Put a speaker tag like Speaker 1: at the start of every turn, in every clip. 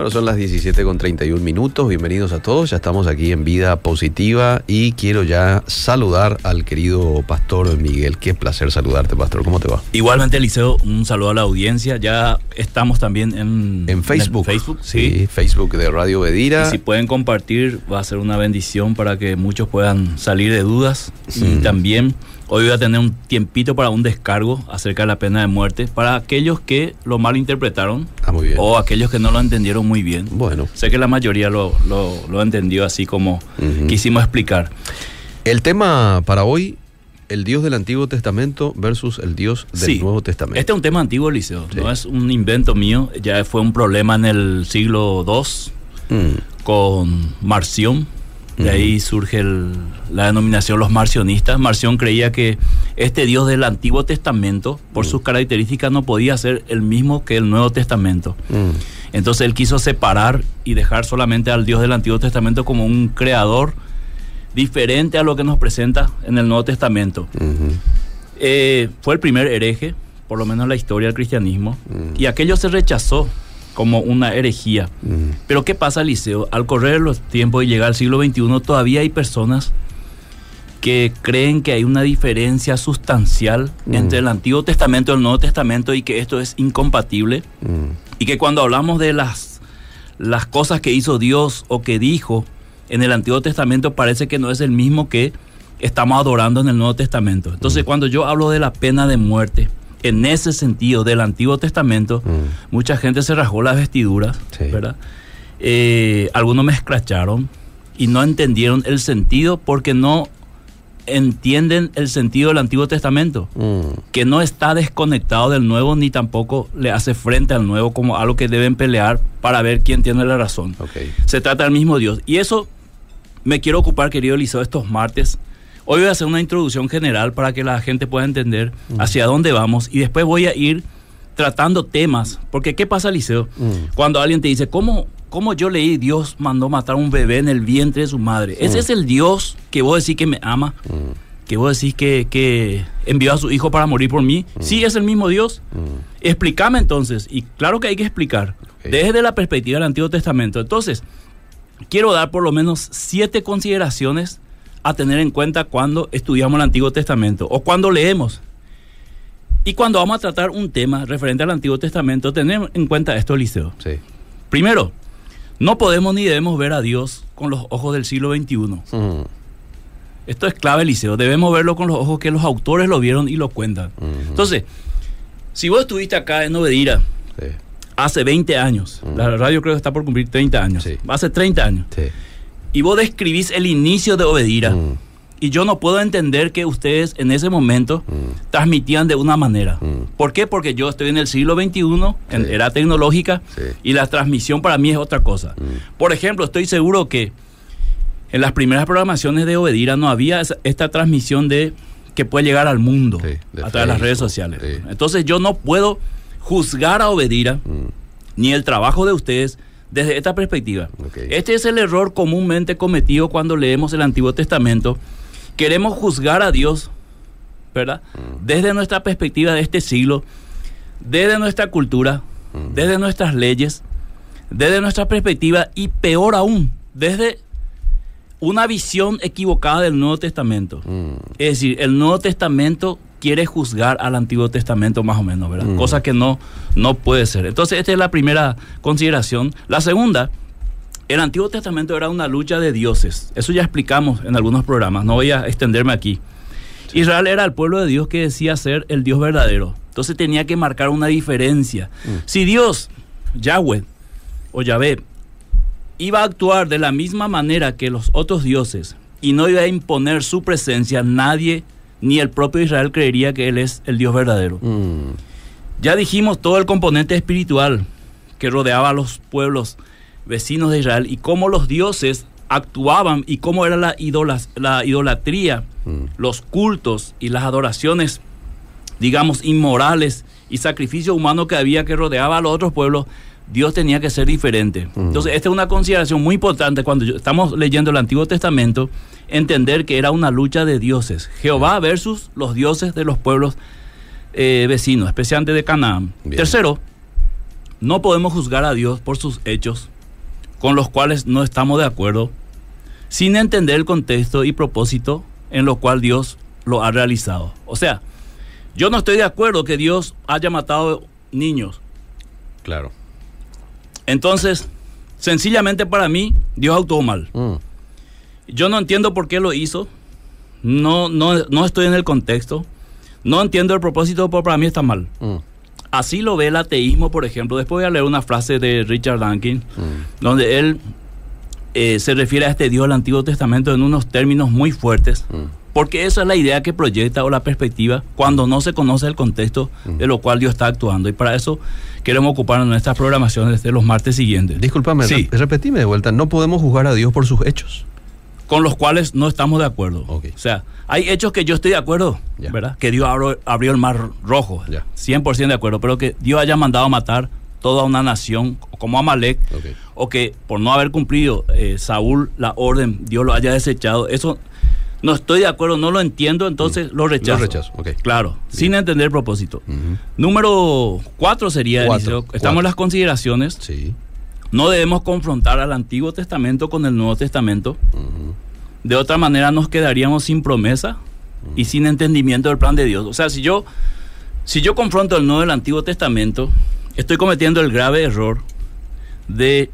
Speaker 1: Bueno, son las 17 con 31 minutos. Bienvenidos a todos. Ya estamos aquí en Vida Positiva y quiero ya saludar al querido pastor Miguel. Qué placer saludarte, pastor. ¿Cómo te va?
Speaker 2: Igualmente, Eliseo, un saludo a la audiencia. Ya estamos también en,
Speaker 1: En Facebook.
Speaker 2: Facebook, sí.
Speaker 1: Facebook de Radio
Speaker 2: Y
Speaker 1: Bedira.
Speaker 2: si pueden compartir, va a ser una bendición para que muchos puedan salir de dudas. Y
Speaker 1: Mm.
Speaker 2: también hoy voy a tener un tiempito para un descargo acerca de la pena de muerte para aquellos que lo malinterpretaron
Speaker 1: Ah, muy bien.
Speaker 2: o aquellos que no lo entendieron muy bien.
Speaker 1: Bueno,
Speaker 2: Sé que la mayoría lo, lo, lo entendió así como quisimos explicar.
Speaker 1: el tema para hoy, el Dios del Antiguo Testamento versus el Dios del
Speaker 2: Sí.
Speaker 1: Nuevo Testamento.
Speaker 2: Este es un tema antiguo, Eliseo.
Speaker 1: Sí.
Speaker 2: No es un invento mío. Ya fue un problema en el siglo II
Speaker 1: Mm,
Speaker 2: con Marción. De ahí surge el- la denominación los marcionistas. Marción creía que este Dios del Antiguo Testamento, por sus características, no podía ser el mismo que el Nuevo Testamento.
Speaker 1: mm,
Speaker 2: Entonces él quiso separar y dejar solamente al Dios del Antiguo Testamento como un creador diferente a lo que nos presenta en el Nuevo Testamento. Eh, fue el primer hereje, por lo menos en la historia del cristianismo,
Speaker 1: Mm.
Speaker 2: y aquello se rechazó como una herejía.
Speaker 1: Mm,
Speaker 2: Pero ¿qué pasa, Liceo? Al correr los tiempos y llegar al siglo XXI, todavía hay personas que creen que hay una diferencia sustancial
Speaker 1: Mm.
Speaker 2: entre el Antiguo Testamento y el Nuevo Testamento y que esto es incompatible
Speaker 1: mm,
Speaker 2: y que cuando hablamos de las, las cosas que hizo Dios o que dijo en el Antiguo Testamento parece que no es el mismo que estamos adorando en el Nuevo Testamento. Entonces cuando yo hablo de la pena de muerte, en ese sentido del Antiguo Testamento,
Speaker 1: mm.
Speaker 2: mucha gente se rasgó las vestiduras,
Speaker 1: Sí.
Speaker 2: ¿verdad? Eh, algunos me escracharon y no entendieron el sentido porque no entienden el sentido del Antiguo Testamento
Speaker 1: Mm,
Speaker 2: que no está desconectado del nuevo ni tampoco le hace frente al nuevo como algo que deben pelear para ver quién tiene la razón. Se trata del mismo Dios. Y eso me quiero ocupar, querido Eliseo, estos martes. Hoy voy a hacer una introducción general para que la gente pueda entender hacia dónde vamos y después voy a ir tratando temas. Porque ¿qué pasa, Eliseo?
Speaker 1: Mm.
Speaker 2: Cuando alguien te dice, ¿cómo, ¿cómo yo leí Dios mandó matar a un bebé en el vientre de su madre? Ese
Speaker 1: Mm.
Speaker 2: es el Dios que vos decís que me ama
Speaker 1: Mm,
Speaker 2: que vos decís que, que envió a su hijo para morir por mí. Sí, es el mismo Dios.
Speaker 1: mm.
Speaker 2: Explícame entonces. Y claro que hay que explicar. Desde la perspectiva del Antiguo Testamento. Entonces, quiero dar por lo menos siete consideraciones a tener en cuenta cuando estudiamos el Antiguo Testamento o cuando leemos. Y cuando vamos a tratar un tema referente al Antiguo Testamento, tener en cuenta esto, Eliseo.
Speaker 1: Sí.
Speaker 2: Primero, no podemos ni debemos ver a Dios con los ojos del siglo XXI.
Speaker 1: Mm,
Speaker 2: Esto es clave, Eliseo. Debemos verlo con los ojos que los autores lo vieron y lo cuentan.
Speaker 1: mm,
Speaker 2: Entonces, si vos estuviste acá en Obedira
Speaker 1: sí,
Speaker 2: hace 20 años,
Speaker 1: Mm.
Speaker 2: la radio creo que está por cumplir 30 años,
Speaker 1: Sí.
Speaker 2: hace 30 años,
Speaker 1: sí.
Speaker 2: Y vos describís el inicio de Obedira,
Speaker 1: Mm,
Speaker 2: y yo no puedo entender que ustedes en ese momento
Speaker 1: mm,
Speaker 2: transmitían de una manera.
Speaker 1: Mm.
Speaker 2: ¿Por qué? Porque yo estoy en el siglo XXI, en
Speaker 1: Sí.
Speaker 2: era tecnológica,
Speaker 1: Sí.
Speaker 2: y la transmisión para mí es otra cosa. Por ejemplo, estoy seguro que en las primeras programaciones de Obedira no había esta transmisión de que puede llegar al mundo
Speaker 1: Sí, de
Speaker 2: a través de las redes sociales. Entonces yo no puedo juzgar a Obedira ni el trabajo de ustedes desde esta perspectiva. Este es el error comúnmente cometido cuando leemos el Antiguo Testamento, queremos juzgar a Dios, ¿verdad? Desde nuestra perspectiva de este siglo, desde nuestra cultura, desde nuestras leyes, desde nuestra perspectiva y peor aún, desde una visión equivocada del Nuevo Testamento.
Speaker 1: Mm.
Speaker 2: Es decir, el Nuevo Testamento quiere juzgar al Antiguo Testamento más o menos, ¿verdad?
Speaker 1: Mm.
Speaker 2: Cosa que no, no puede ser. Entonces, esta es la primera consideración. La segunda, el Antiguo Testamento era una lucha de dioses. Eso ya explicamos en algunos programas, no voy a extenderme aquí. Israel era el pueblo de Dios que decía ser el Dios verdadero. Entonces tenía que marcar una diferencia. Si Dios, Yahweh o Yahvé, iba a actuar de la misma manera que los otros dioses y no iba a imponer su presencia, nadie, ni el propio Israel creería que Él es el Dios verdadero.
Speaker 1: Mm.
Speaker 2: Ya dijimos todo el componente espiritual que rodeaba a los pueblos vecinos de Israel y cómo los dioses actuaban y cómo era la, idolatría,
Speaker 1: Mm.
Speaker 2: los cultos y las adoraciones, digamos, inmorales y sacrificio humano que había que rodeaba a los otros pueblos. Dios tenía que ser diferente. Entonces, esta es una consideración muy importante cuando yo- estamos leyendo el Antiguo Testamento, entender que era una lucha de dioses. Jehová versus los dioses de los pueblos eh, vecinos, especialmente de Canaán.
Speaker 1: Bien.
Speaker 2: Tercero, no podemos juzgar a Dios por sus hechos con los cuales no estamos de acuerdo, sin entender el contexto y propósito en lo cual Dios lo ha realizado. O sea, yo no estoy de acuerdo que Dios haya matado niños.
Speaker 1: Claro.
Speaker 2: Entonces, sencillamente para mí, Dios actuó mal.
Speaker 1: Mm.
Speaker 2: Yo no entiendo por qué lo hizo. No, no, no estoy en el contexto. No entiendo el propósito, pero para mí está mal.
Speaker 1: Mm.
Speaker 2: Así lo ve el ateísmo, por ejemplo. Después voy a leer una frase de Richard Duncan,
Speaker 1: Mm.
Speaker 2: donde él eh, se refiere a este Dios del Antiguo Testamento en unos términos muy fuertes,
Speaker 1: Mm.
Speaker 2: porque esa es la idea que proyecta o la perspectiva cuando no se conoce el contexto de lo cual Dios está actuando. Y para eso queremos ocuparnos en nuestras programaciones de los martes siguientes.
Speaker 1: Discúlpame,
Speaker 2: Sí.
Speaker 1: re- repetime de vuelta. No podemos juzgar a Dios por sus hechos.
Speaker 2: con los cuales no estamos de acuerdo. O sea, hay hechos que yo estoy de acuerdo. ¿verdad? Que Dios abrió, abrió el mar rojo,
Speaker 1: Ya.
Speaker 2: 100% de acuerdo, pero que Dios haya mandado a matar toda una nación como Amalek, o que por no haber cumplido eh, Saúl la orden, Dios lo haya desechado, eso no estoy de acuerdo, no lo entiendo, entonces lo rechazo.
Speaker 1: Lo rechazo, ok.
Speaker 2: Claro, sin entender el propósito. Número cuatro sería,
Speaker 1: Cuatro,
Speaker 2: Eliseo, estamos
Speaker 1: cuatro.
Speaker 2: en las consideraciones,
Speaker 1: Sí.
Speaker 2: no debemos confrontar al Antiguo Testamento con el Nuevo Testamento. De otra manera nos quedaríamos sin promesa y sin entendimiento del plan de Dios. O sea, si yo, si yo confronto el Nuevo del Antiguo Testamento, estoy cometiendo el grave error de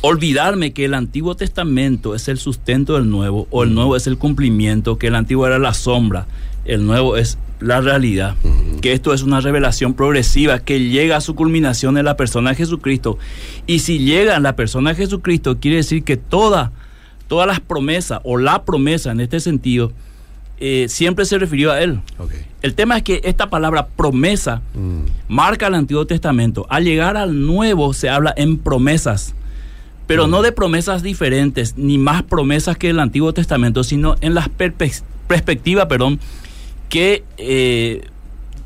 Speaker 2: olvidarme que el Antiguo Testamento es el sustento del Nuevo o el Nuevo es el cumplimiento, que el Antiguo era la sombra, el Nuevo es la realidad, que esto es una revelación progresiva que llega a su culminación en la persona de Jesucristo. Y si llega en la persona de Jesucristo, quiere decir que toda, todas las promesas o la promesa en este sentido eh, siempre se refirió a Él. El tema es que esta palabra promesa
Speaker 1: Mm.
Speaker 2: marca el Antiguo Testamento. Al llegar al Nuevo se habla en promesas, pero no de promesas diferentes, ni más promesas que el Antiguo Testamento, sino en la perspectiva, perdón, que, eh,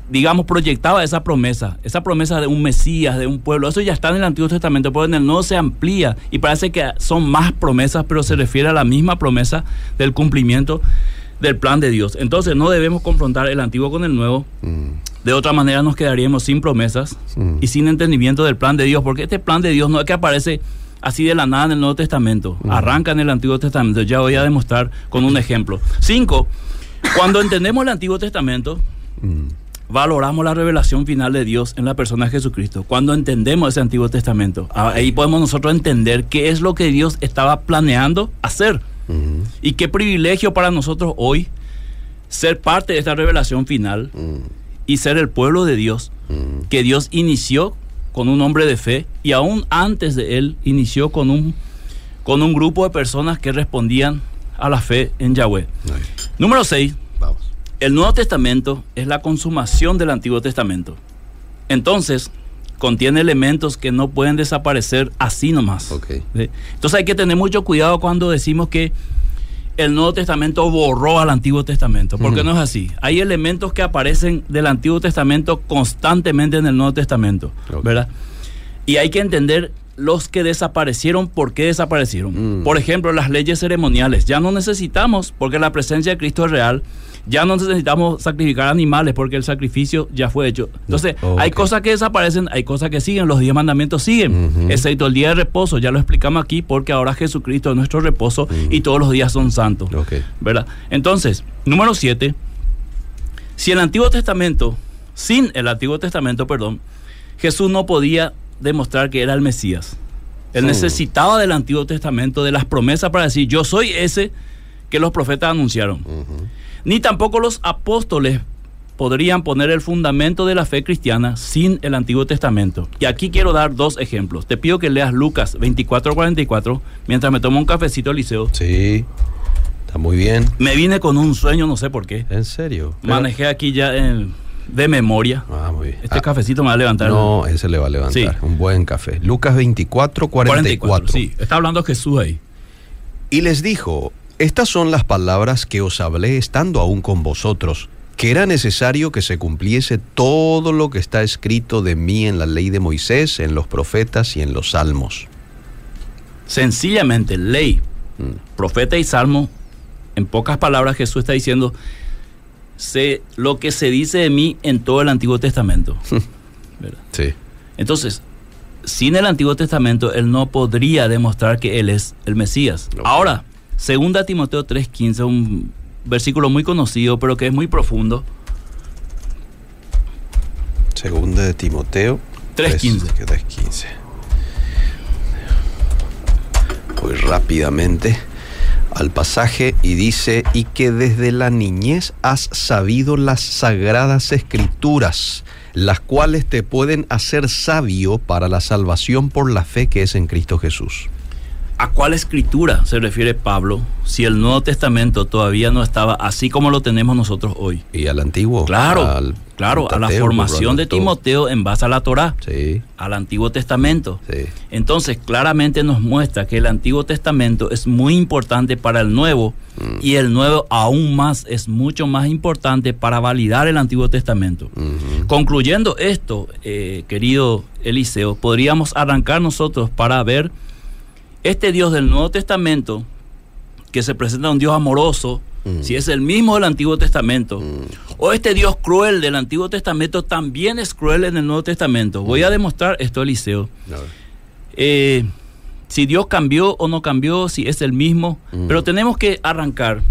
Speaker 2: digamos, proyectaba esa promesa, esa promesa de un Mesías, de un pueblo. Eso ya está en el Antiguo Testamento, pero en el Nuevo se amplía y parece que son más promesas, pero se refiere a la misma promesa del cumplimiento del plan de Dios. Entonces no debemos confrontar el Antiguo con el Nuevo,
Speaker 1: Mm.
Speaker 2: de otra manera nos quedaríamos sin promesas
Speaker 1: Mm.
Speaker 2: y sin entendimiento del plan de Dios, porque este plan de Dios no es que aparece así de la nada en el Nuevo Testamento, arranca en el Antiguo Testamento. Ya voy a demostrar con un ejemplo. Cinco, cuando entendemos el Antiguo Testamento,
Speaker 1: Mm.
Speaker 2: valoramos la revelación final de Dios en la persona de Jesucristo. Cuando entendemos ese Antiguo Testamento, ahí podemos nosotros entender qué es lo que Dios estaba planeando hacer. Y qué privilegio para nosotros hoy ser parte de esta revelación final y ser el pueblo de Dios que Dios inició con un hombre de fe y aún antes de él inició con un, con un grupo de personas que respondían a la fe en Yahweh. Número 6.
Speaker 1: Vamos.
Speaker 2: El Nuevo Testamento es la consumación del Antiguo Testamento. Entonces, contiene elementos que no pueden desaparecer así nomás. Entonces hay que tener mucho cuidado cuando decimos que el Nuevo Testamento borró al Antiguo Testamento, porque
Speaker 1: Ujú.
Speaker 2: no es así. Hay elementos que aparecen del Antiguo Testamento constantemente en el Nuevo Testamento. ¿verdad? Y hay que entender los que desaparecieron, ¿por qué desaparecieron?
Speaker 1: Mm.
Speaker 2: Por ejemplo, las leyes ceremoniales. Ya no necesitamos, porque la presencia de Cristo es real. Ya no necesitamos sacrificar animales, porque el sacrificio ya fue hecho. Entonces, hay cosas que desaparecen, hay cosas que siguen. Los diez mandamientos siguen, excepto el día de reposo. Ya lo explicamos aquí, porque ahora Jesucristo es nuestro reposo y todos los días son santos. ¿verdad? Entonces, número 7, si el Antiguo Testamento, sin el Antiguo Testamento, perdón, Jesús no podía demostrar que era el Mesías. Él
Speaker 1: Sí.
Speaker 2: necesitaba del Antiguo Testamento, de las promesas para decir, yo soy ese que los profetas anunciaron. Ni tampoco los apóstoles podrían poner el fundamento de la fe cristiana sin el Antiguo Testamento. Y aquí quiero dar dos ejemplos. Te pido que leas Lucas 24-44 mientras me tomo un cafecito al liceo.
Speaker 1: Sí. Está muy bien.
Speaker 2: Me vine con un sueño, no sé por qué.
Speaker 1: ¿En serio? Pero-
Speaker 2: Manejé aquí ya en- de memoria.
Speaker 1: Ah, muy bien.
Speaker 2: Este
Speaker 1: Ah,
Speaker 2: cafecito me va a levantar.
Speaker 1: No, ese le va a levantar.
Speaker 2: Sí.
Speaker 1: Un buen café. Lucas 24, 44.
Speaker 2: Sí, está hablando Jesús ahí.
Speaker 1: Y les dijo, estas son las palabras que os hablé estando aún con vosotros, que era necesario que se cumpliese todo lo que está escrito de mí en la ley de Moisés, en los profetas y en los salmos.
Speaker 2: Sencillamente, ley,
Speaker 1: Mm.
Speaker 2: profeta y salmo, en pocas palabras Jesús está diciendo sé lo que se dice de mí en todo el Antiguo Testamento. ¿Verdad?
Speaker 1: Sí.
Speaker 2: Entonces, sin el Antiguo Testamento, él no podría demostrar que él es el Mesías. Ahora, segunda Timoteo 3:15, un versículo muy conocido, pero que es muy profundo.
Speaker 1: Segunda de Timoteo
Speaker 2: 3:15.
Speaker 1: 3:15. Voy rápidamente al pasaje y dice, y que desde la niñez has sabido las sagradas escrituras, las cuales te pueden hacer sabio para la salvación por la fe que es en Cristo Jesús.
Speaker 2: ¿A cuál escritura se refiere Pablo si el Nuevo Testamento todavía no estaba así como lo tenemos nosotros hoy?
Speaker 1: Y al antiguo.
Speaker 2: Claro,
Speaker 1: al-
Speaker 2: claro,
Speaker 1: al
Speaker 2: a la formación de. Timoteo en base a la Torá,
Speaker 1: Sí,
Speaker 2: al Antiguo Testamento.
Speaker 1: sí.
Speaker 2: Entonces, claramente nos muestra que el Antiguo Testamento es muy importante para el Nuevo
Speaker 1: Mm.
Speaker 2: y el Nuevo aún más es mucho más importante para validar el Antiguo Testamento.
Speaker 1: Ujú.
Speaker 2: Concluyendo esto, eh, querido Eliseo, podríamos arrancar nosotros para ver este Dios del Nuevo Testamento que se presenta un Dios amoroso,
Speaker 1: Mm.
Speaker 2: si es el mismo del Antiguo Testamento,
Speaker 1: Mm.
Speaker 2: o este Dios cruel del Antiguo Testamento también es cruel en el Nuevo Testamento. Voy
Speaker 1: Mm.
Speaker 2: a demostrar esto, Eliseo. Eh, si Dios cambió o no cambió, si es el mismo,
Speaker 1: Mm.
Speaker 2: pero tenemos que arrancar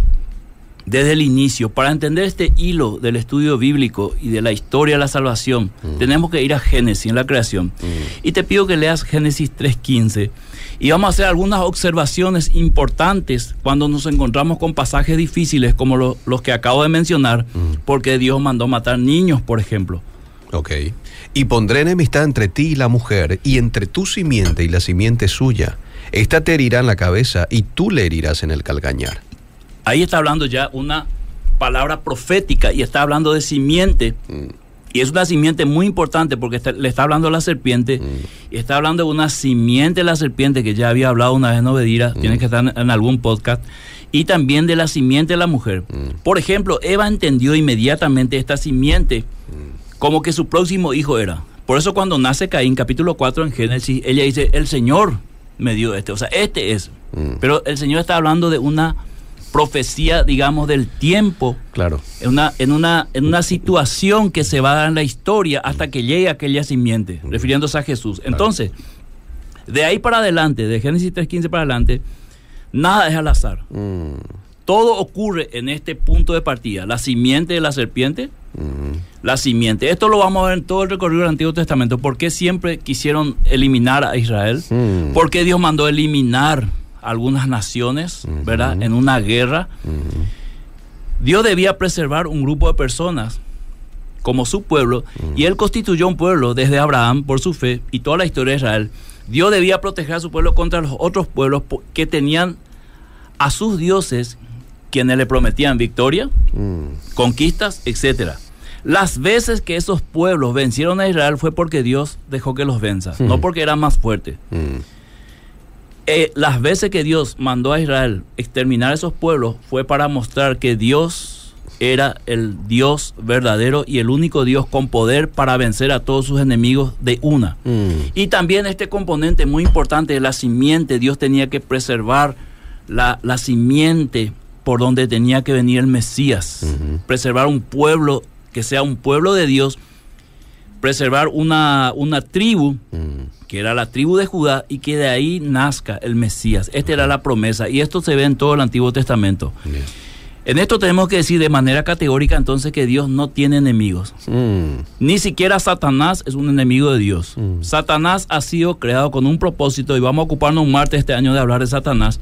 Speaker 2: desde el inicio para entender este hilo del estudio bíblico y de la historia de la salvación.
Speaker 1: Mm.
Speaker 2: Tenemos que ir a Génesis en la creación.
Speaker 1: Mm.
Speaker 2: Y te pido que leas Génesis 3.15 y vamos a hacer algunas observaciones importantes cuando nos encontramos con pasajes difíciles como lo- los que acabo de mencionar,
Speaker 1: Mm.
Speaker 2: porque Dios mandó matar niños, por ejemplo.
Speaker 1: Ok. Y pondré enemistad entre ti y la mujer, y entre tu simiente y la simiente suya. Esta te herirá en la cabeza, y tú le herirás en el calcañar.
Speaker 2: Ahí está hablando ya una palabra profética y está hablando de simiente.
Speaker 1: Mm.
Speaker 2: Y es una simiente muy importante porque está- le está hablando a la serpiente y está hablando de una simiente de la serpiente que ya había hablado una vez en Obedira, tiene que estar en, en algún podcast, y también de la simiente de la mujer.
Speaker 1: Mm.
Speaker 2: Por ejemplo, Eva entendió inmediatamente esta simiente como que su próximo hijo era. Por eso cuando nace Caín, capítulo 4 en Génesis, ella dice, el Señor me dio este, o sea, este es.
Speaker 1: Mm.
Speaker 2: Pero el Señor está hablando de una profecía, digamos, del tiempo
Speaker 1: Claro.
Speaker 2: en una, en una, en una situación que se va a dar en la historia hasta que llegue aquella simiente, refiriéndose a Jesús. Entonces, de ahí para adelante, de Génesis 3.15 para adelante, nada es al azar.
Speaker 1: Mm.
Speaker 2: Todo ocurre en este punto de partida. La simiente de la serpiente,
Speaker 1: Mm.
Speaker 2: la simiente. Esto lo vamos a ver en todo el recorrido del Antiguo Testamento. ¿Por qué siempre quisieron eliminar a Israel?
Speaker 1: Mm.
Speaker 2: ¿Por qué Dios mandó eliminar algunas naciones, verdad? En una guerra.
Speaker 1: Mm.
Speaker 2: Dios debía preservar un grupo de personas como su pueblo y él constituyó un pueblo desde Abraham por su fe y toda la historia de Israel. Dios debía proteger a su pueblo contra los otros pueblos que tenían a sus dioses quienes le prometían victoria,
Speaker 1: Mm.
Speaker 2: conquistas, etcétera. Las veces que esos pueblos vencieron a Israel fue porque Dios dejó que los venza, no porque eran más fuertes. Eh, las veces que Dios mandó a Israel exterminar esos pueblos fue para mostrar que Dios era el Dios verdadero y el único Dios con poder para vencer a todos sus enemigos de una.
Speaker 1: Mm.
Speaker 2: Y también este componente muy importante de la simiente, Dios tenía que preservar la, la simiente por donde tenía que venir el Mesías, preservar un pueblo que sea un pueblo de Dios, preservar una, una tribu
Speaker 1: Mm.
Speaker 2: que era la tribu de Judá y que de ahí nazca el Mesías. Esta era la promesa y esto se ve en todo el Antiguo Testamento. En esto tenemos que decir de manera categórica entonces que Dios no tiene enemigos.
Speaker 1: Mm.
Speaker 2: Ni siquiera Satanás es un enemigo de Dios.
Speaker 1: Mm.
Speaker 2: Satanás ha sido creado con un propósito y vamos a ocuparnos un martes este año de hablar de Satanás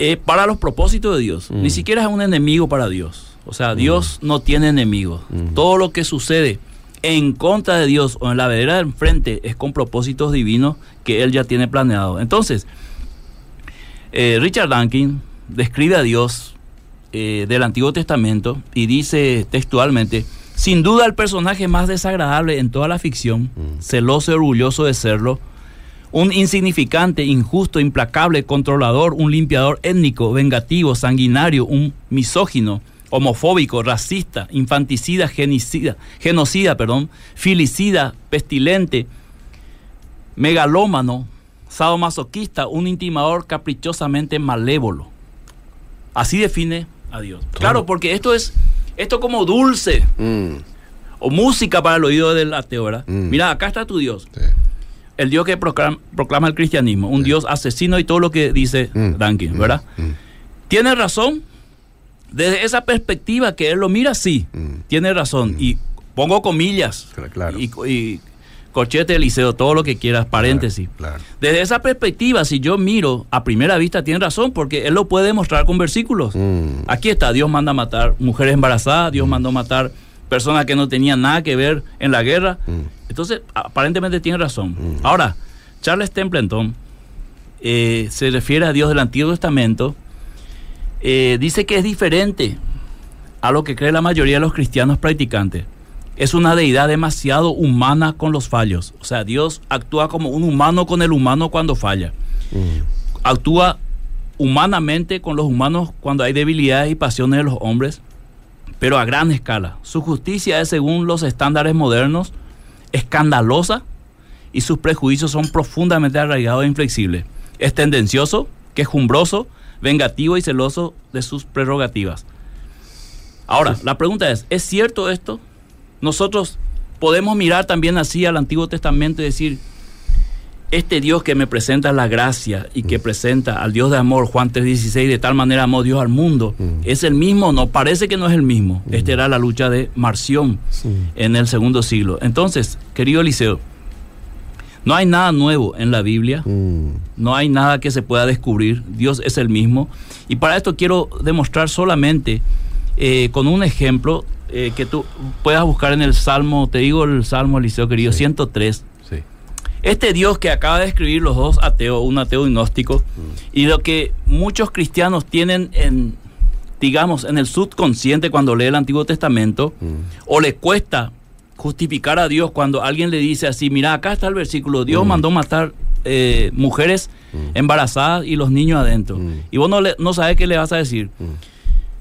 Speaker 2: eh, para los propósitos de Dios.
Speaker 1: Mm.
Speaker 2: Ni siquiera es un enemigo para Dios. O sea, Dios no tiene enemigos. Todo lo que sucede en contra de Dios o en la vereda de enfrente es con propósitos divinos que Él ya tiene planeado. Entonces, eh, Richard Duncan describe a Dios eh, del Antiguo Testamento y dice textualmente, sin duda el personaje más desagradable en toda la ficción, celoso y orgulloso de serlo, un insignificante, injusto, implacable, controlador, un limpiador étnico, vengativo, sanguinario, un misógino, homofóbico, racista, infanticida, genicida, genocida, perdón, filicida, pestilente, megalómano, sadomasoquista, un intimador caprichosamente malévolo. Así define a Dios. Claro, porque esto es esto como dulce
Speaker 1: Mm.
Speaker 2: o música para el oído del ateo, ¿verdad?
Speaker 1: Mm.
Speaker 2: Mira, acá está tu Dios,
Speaker 1: Sí.
Speaker 2: el Dios que proclama, proclama el cristianismo, un Dios asesino y todo lo que dice
Speaker 1: Mm.
Speaker 2: Duncan, ¿verdad?
Speaker 1: Mm.
Speaker 2: Tiene razón. Desde esa perspectiva que él lo mira, sí,
Speaker 1: Mm.
Speaker 2: tiene razón. Y pongo comillas
Speaker 1: Cla- claro.
Speaker 2: y, y corchete, liceo, todo lo que quieras, paréntesis.
Speaker 1: Claro.
Speaker 2: Desde esa perspectiva, si yo miro, a primera vista tiene razón, porque él lo puede demostrar con versículos.
Speaker 1: Mm.
Speaker 2: Aquí está, Dios manda matar mujeres embarazadas, Dios mandó matar personas que no tenían nada que ver en la guerra.
Speaker 1: Mm.
Speaker 2: Entonces, aparentemente tiene razón. Ahora, Charles Templeton eh, se refiere a Dios del Antiguo Testamento, eh, dice que es diferente a lo que cree la mayoría de los cristianos practicantes. Es una deidad demasiado humana con los fallos. O sea, Dios actúa como un humano con el humano cuando falla.
Speaker 1: Mm.
Speaker 2: Actúa humanamente con los humanos cuando hay debilidades y pasiones de los hombres, pero a gran escala. Su justicia es, según los estándares modernos, escandalosa y sus prejuicios son profundamente arraigados e inflexibles. Es tendencioso, quejumbroso, vengativo y celoso de sus prerrogativas. Ahora, la pregunta es, ¿es cierto esto? Nosotros podemos mirar también así al Antiguo Testamento y decir, este Dios que me presenta la gracia y que presenta al Dios de amor, Juan 3:16, de tal manera amó Dios al mundo,
Speaker 1: Mm.
Speaker 2: ¿es el mismo? No, parece que no es el mismo. Esta era la lucha de Marción
Speaker 1: Sí.
Speaker 2: en el segundo siglo. Entonces, querido Eliseo, no hay nada nuevo en la Biblia,
Speaker 1: Mm.
Speaker 2: no hay nada que se pueda descubrir, Dios es el mismo. Y para esto quiero demostrar solamente eh, con un ejemplo eh, que tú puedas buscar en el Salmo, te digo el Salmo, Eliseo querido,
Speaker 1: Sí.
Speaker 2: 103.
Speaker 1: Sí.
Speaker 2: Este Dios que acaba de escribir los dos ateos, un ateo gnóstico, y lo que muchos cristianos tienen en, digamos, en el subconsciente cuando lee el Antiguo Testamento,
Speaker 1: Mm.
Speaker 2: o le cuesta justificar a Dios cuando alguien le dice así, mira, acá está el versículo, Dios
Speaker 1: Mm.
Speaker 2: mandó matar eh, mujeres
Speaker 1: Mm.
Speaker 2: embarazadas y los niños adentro.
Speaker 1: Mm.
Speaker 2: Y vos no, le- no sabes qué le vas a decir.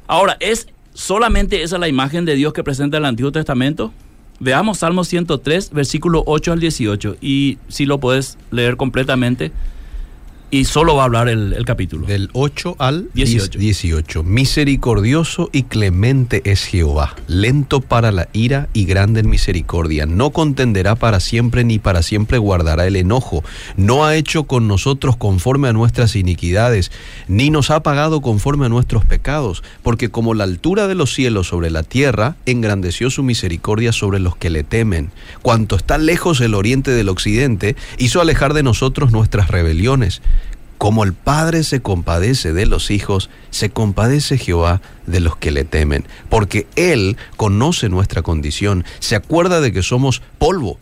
Speaker 2: Ahora, ¿es solamente esa la imagen de Dios que presenta el Antiguo Testamento? Veamos Salmo 103, versículo 8 al 18. Y si lo puedes leer completamente. Y solo va a hablar el, el capítulo.
Speaker 1: Del 8 al
Speaker 2: 18.
Speaker 1: 18. Misericordioso y clemente es Jehová, lento para la ira y grande en misericordia. No contenderá para siempre ni para siempre guardará el enojo. No ha hecho con nosotros conforme a nuestras iniquidades, ni nos ha pagado conforme a nuestros pecados, porque como la altura de los cielos sobre la tierra, engrandeció su misericordia sobre los que le temen. Cuanto está lejos el oriente del occidente, hizo alejar de nosotros nuestras rebeliones. Como el Padre se compadece de los hijos, se compadece Jehová de los que le temen, porque Él conoce nuestra condición, se acuerda de que somos polvo.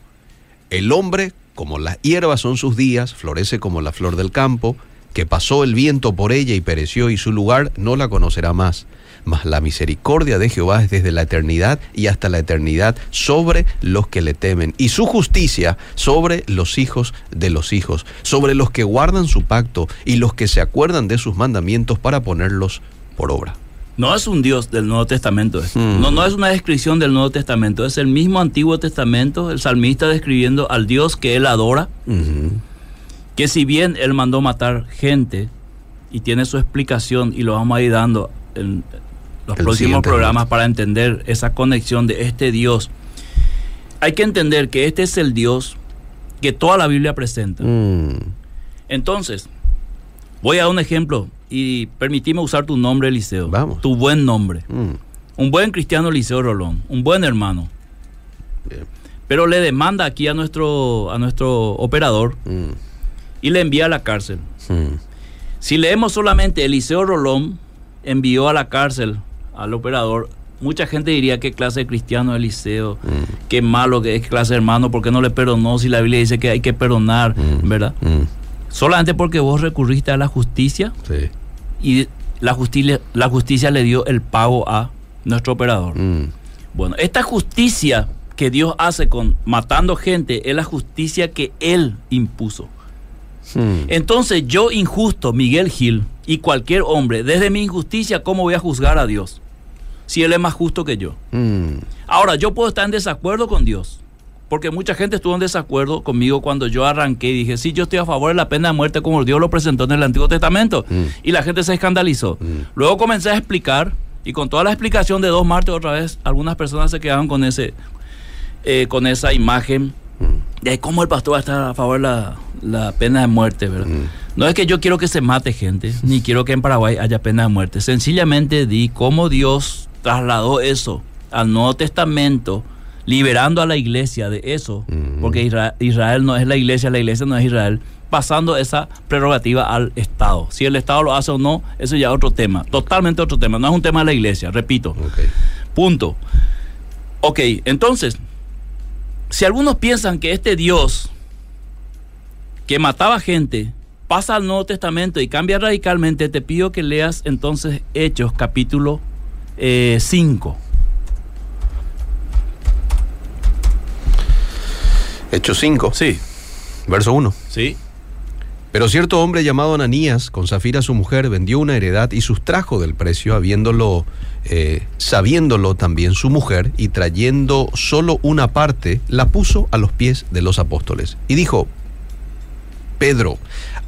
Speaker 1: El hombre, como las hierbas son sus días, florece como la flor del campo, que pasó el viento por ella y pereció y su lugar no la conocerá más. Mas la misericordia de Jehová es desde la eternidad y hasta la eternidad sobre los que le temen, y su justicia sobre los hijos de los hijos, sobre los que guardan su pacto y los que se acuerdan de sus mandamientos para ponerlos por obra.
Speaker 2: No es un Dios del Nuevo Testamento.
Speaker 1: Mm.
Speaker 2: No, no es una descripción del Nuevo Testamento. Es el mismo Antiguo Testamento, el salmista describiendo al Dios que él adora, que si bien él mandó matar gente y tiene su explicación y lo vamos a ir dando en los
Speaker 1: El
Speaker 2: próximos programas para entender esa conexión de este Dios. Hay que entender que este es el Dios que toda la Biblia presenta.
Speaker 1: Mm.
Speaker 2: Entonces, voy a dar un ejemplo y permitime usar tu nombre, Eliseo.
Speaker 1: Vamos.
Speaker 2: Tu buen nombre.
Speaker 1: Mm.
Speaker 2: Un buen cristiano, Eliseo Rolón. Un buen hermano.
Speaker 1: Bien.
Speaker 2: Pero le demanda aquí a nuestro, a nuestro operador
Speaker 1: Mm.
Speaker 2: y le envía a la cárcel. Si leemos solamente Eliseo Rolón envió a la cárcel al operador, mucha gente diría qué clase de cristiano es Eliseo,
Speaker 1: Mm.
Speaker 2: qué malo que es clase de hermano, ¿por qué no le perdonó si la Biblia dice que hay que perdonar,
Speaker 1: Mm.
Speaker 2: verdad?
Speaker 1: Mm.
Speaker 2: Solamente porque vos recurriste a la justicia
Speaker 1: Sí.
Speaker 2: y la justicia, la justicia le dio el pago a nuestro operador. Bueno, esta justicia que Dios hace con matando gente es la justicia que Él impuso. Entonces yo injusto, Miguel Gil, y cualquier hombre, desde mi injusticia, ¿cómo voy a juzgar a Dios? Si Él es más justo que yo.
Speaker 1: Mm.
Speaker 2: Ahora, yo puedo estar en desacuerdo con Dios. Porque mucha gente estuvo en desacuerdo conmigo cuando yo arranqué y dije, sí, yo estoy a favor de la pena de muerte como Dios lo presentó en el Antiguo Testamento.
Speaker 1: Mm.
Speaker 2: Y la gente se escandalizó.
Speaker 1: Mm.
Speaker 2: Luego comencé a explicar y con toda la explicación de dos martes otra vez, algunas personas se quedaron con, ese, eh, con esa imagen de cómo el pastor va a estar a favor de la, la pena de muerte, ¿verdad?
Speaker 1: Mm.
Speaker 2: No es que yo quiero que se mate gente, ni quiero que en Paraguay haya pena de muerte. Sencillamente di cómo Dios trasladó eso al Nuevo Testamento, liberando a la iglesia de eso, porque Isra- Israel no es la iglesia, la iglesia no es Israel, pasando esa prerrogativa al Estado. Si el Estado lo hace o no, eso ya es otro tema, totalmente otro tema, no es un tema de la iglesia, repito. Punto. Ok, entonces, si algunos piensan que este Dios que mataba gente pasa al Nuevo Testamento y cambia radicalmente, te pido que leas entonces Hechos capítulo 5.
Speaker 1: Hechos 5,
Speaker 2: sí,
Speaker 1: verso 1.
Speaker 2: sí.
Speaker 1: Pero cierto hombre llamado Ananías, con Zafira su mujer, vendió una heredad y sustrajo del precio, habiéndolo, eh, sabiéndolo también su mujer, y trayendo solo una parte, la puso a los pies de los apóstoles. Y dijo, Pedro,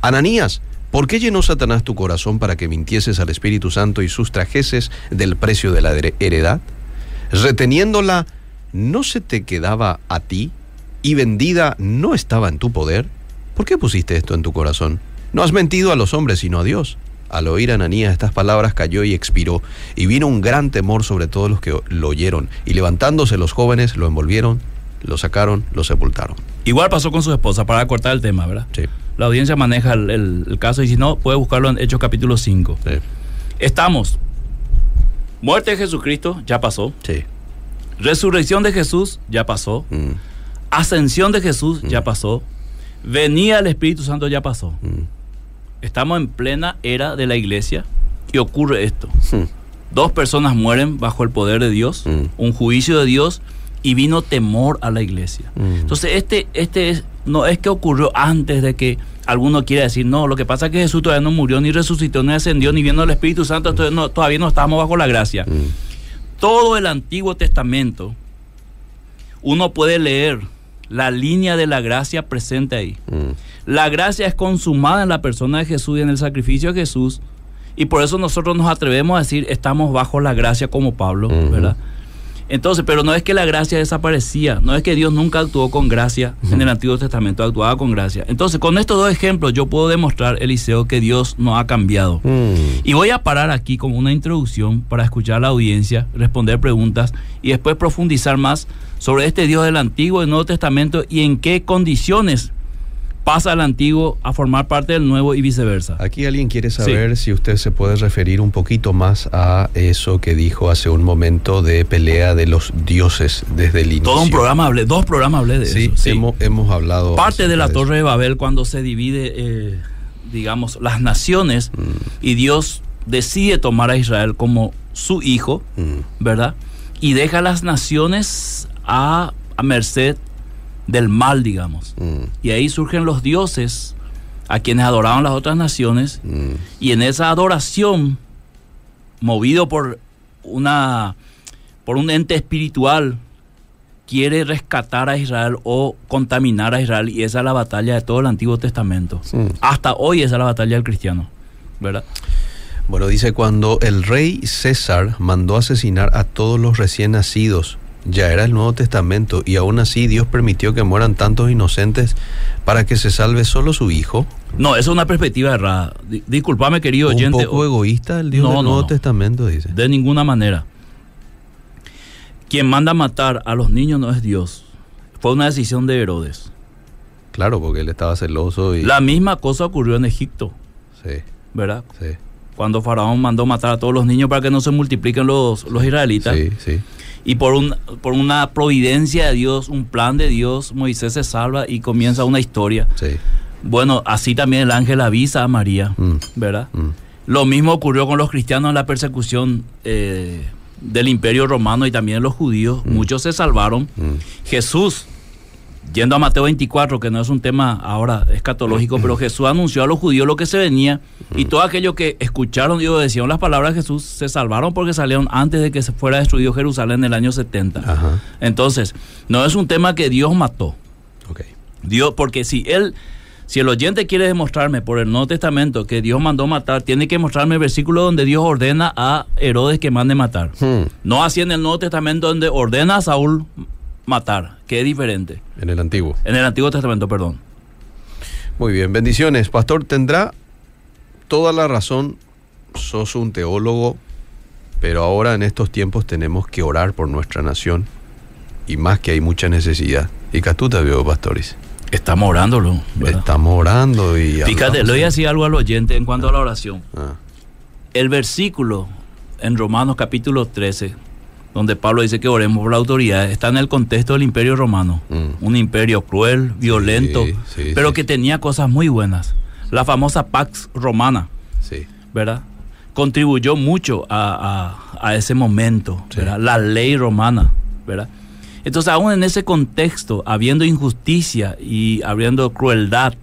Speaker 1: Ananías, ¿por qué llenó Satanás tu corazón para que mintieses al Espíritu Santo y sustrajeses del precio de la here- heredad? Reteniéndola, ¿no se te quedaba a ti? ¿Y vendida no estaba en tu poder? ¿Por qué pusiste esto en tu corazón? No has mentido a los hombres, sino a Dios. Al oír Ananías estas palabras cayó y expiró, y vino un gran temor sobre todos los que lo oyeron, y levantándose los jóvenes lo envolvieron, lo sacaron, lo sepultaron.
Speaker 2: Igual pasó con su esposa, para cortar el tema, ¿verdad?
Speaker 1: Sí,
Speaker 2: La audiencia maneja el, el- el caso y si no, puede buscarlo en Hechos capítulo 5.
Speaker 1: sí,
Speaker 2: Estamos. Muerte de Jesucristo, ya pasó.
Speaker 1: sí.
Speaker 2: Resurrección de Jesús, ya pasó.
Speaker 1: Mm,
Speaker 2: Ascensión de Jesús, ya pasó. Venía el Espíritu Santo, ya pasó.
Speaker 1: mm,
Speaker 2: Estamos en plena era de la iglesia y ocurre esto.
Speaker 1: mm,
Speaker 2: Dos personas mueren bajo el poder de Dios,
Speaker 1: Mm.
Speaker 2: un juicio de Dios y vino temor a la iglesia.
Speaker 1: Mm.
Speaker 2: Entonces, este, este es, no es que ocurrió antes de que alguno quiera decir, no, lo que pasa es que Jesús todavía no murió, ni resucitó, ni ascendió, ni viendo el Espíritu Santo, entonces no- todavía no estamos bajo la gracia.
Speaker 1: mm,
Speaker 2: Todo el Antiguo Testamento, uno puede leer la línea de la gracia presente ahí.
Speaker 1: mm.
Speaker 2: La gracia es consumada en la persona de Jesús y en el sacrificio de Jesús. Y por eso nosotros nos atrevemos a decir, estamos bajo la gracia como Pablo. ¿verdad? Entonces, pero no es que la gracia desaparecía, no es que Dios nunca actuó con gracia en el Antiguo Testamento, actuaba con gracia. Entonces, con estos dos ejemplos yo puedo demostrar, Eliseo, que Dios no ha cambiado.
Speaker 1: Mm.
Speaker 2: Y voy a parar aquí como una introducción para escuchar a la audiencia, responder preguntas y después profundizar más sobre este Dios del Antiguo y Nuevo Testamento y en qué condiciones pasa el Antiguo a formar parte del Nuevo y viceversa.
Speaker 1: Aquí alguien quiere saber si usted se puede referir un poquito más a eso que dijo hace un momento de pelea de los dioses desde el inicio.
Speaker 2: Todo un programa hablé, dos programas hablé de
Speaker 1: Sí,
Speaker 2: eso. sí.
Speaker 1: Hemos, hemos hablado.
Speaker 2: Parte de la Torre de Babel cuando se divide, eh, digamos, las naciones
Speaker 1: Mm.
Speaker 2: y Dios decide tomar a Israel como su hijo.
Speaker 1: Mm,
Speaker 2: ¿verdad? Y deja a las naciones a, a merced del mal, digamos.
Speaker 1: mm,
Speaker 2: Y ahí surgen los dioses a quienes adoraban las otras naciones.
Speaker 1: mm,
Speaker 2: Y en esa adoración movido por una por un ente espiritual quiere rescatar a Israel o contaminar a Israel y esa es la batalla de todo el Antiguo Testamento.
Speaker 1: Sí.
Speaker 2: Hasta hoy esa es la batalla del cristiano, ¿verdad?
Speaker 1: Bueno, dice, cuando el rey César mandó asesinar a todos los recién nacidos, ya era el Nuevo Testamento, y aún así Dios permitió que mueran tantos inocentes para que se salve solo su hijo.
Speaker 2: No, esa es una perspectiva errada. Di- Disculpame, querido
Speaker 1: Un
Speaker 2: oyente.
Speaker 1: poco egoísta el Dios
Speaker 2: No,
Speaker 1: del Nuevo
Speaker 2: no.
Speaker 1: Testamento, dice.
Speaker 2: De ninguna manera. Quien manda matar a los niños no es Dios. Fue una decisión de Herodes.
Speaker 1: Claro, porque él estaba celoso y...
Speaker 2: La misma cosa ocurrió en Egipto,
Speaker 1: Sí,
Speaker 2: ¿verdad?
Speaker 1: sí,
Speaker 2: Cuando Faraón mandó matar a todos los niños para que no se multipliquen los, los israelitas.
Speaker 1: sí, sí.
Speaker 2: Y por, un, por una providencia de Dios, un plan de Dios, Moisés se salva y comienza una historia.
Speaker 1: sí.
Speaker 2: Bueno, así también el ángel avisa a María,
Speaker 1: Mm,
Speaker 2: ¿verdad?
Speaker 1: mm.
Speaker 2: Lo mismo ocurrió con los cristianos en la persecución eh, del imperio romano y también los judíos. Muchos se salvaron.
Speaker 1: Mm.
Speaker 2: Jesús, yendo a Mateo 24, que no es un tema ahora escatológico, pero Jesús anunció a los judíos lo que se venía y todos aquellos que escucharon y obedecieron las palabras de Jesús se salvaron porque salieron antes de que se fuera destruido Jerusalén en el año 70.
Speaker 1: Ajá,
Speaker 2: Entonces, no es un tema que Dios mató. Dios, porque si él, si el oyente quiere demostrarme por el Nuevo Testamento que Dios mandó matar, tiene que mostrarme el versículo donde Dios ordena a Herodes que mande matar.
Speaker 1: Hmm,
Speaker 2: No así en el Nuevo Testamento donde ordena a Saúl matar, que es diferente.
Speaker 1: En el antiguo.
Speaker 2: En el Antiguo Testamento, perdón.
Speaker 1: Muy bien, bendiciones. Pastor, tendrá toda la razón. Sos un teólogo, pero ahora en estos tiempos tenemos que orar por nuestra nación. Y más que hay mucha necesidad. Y Catuta veo, pastores.
Speaker 2: Estamos orándolo. ¿verdad?
Speaker 1: Estamos orando y...
Speaker 2: Fíjate, le voy a decir algo al oyente en cuanto a la oración.
Speaker 1: Ah,
Speaker 2: El versículo en Romanos capítulo 13, donde Pablo dice que oremos por la autoridad, está en el contexto del imperio romano.
Speaker 1: Mm.
Speaker 2: Un imperio cruel, violento,
Speaker 1: sí,
Speaker 2: pero
Speaker 1: sí.
Speaker 2: que tenía cosas muy buenas. La famosa Pax Romana. ¿verdad? Contribuyó mucho a, a- a ese momento. La ley romana, ¿verdad? Entonces, aún en ese contexto, habiendo injusticia y habiendo crueldad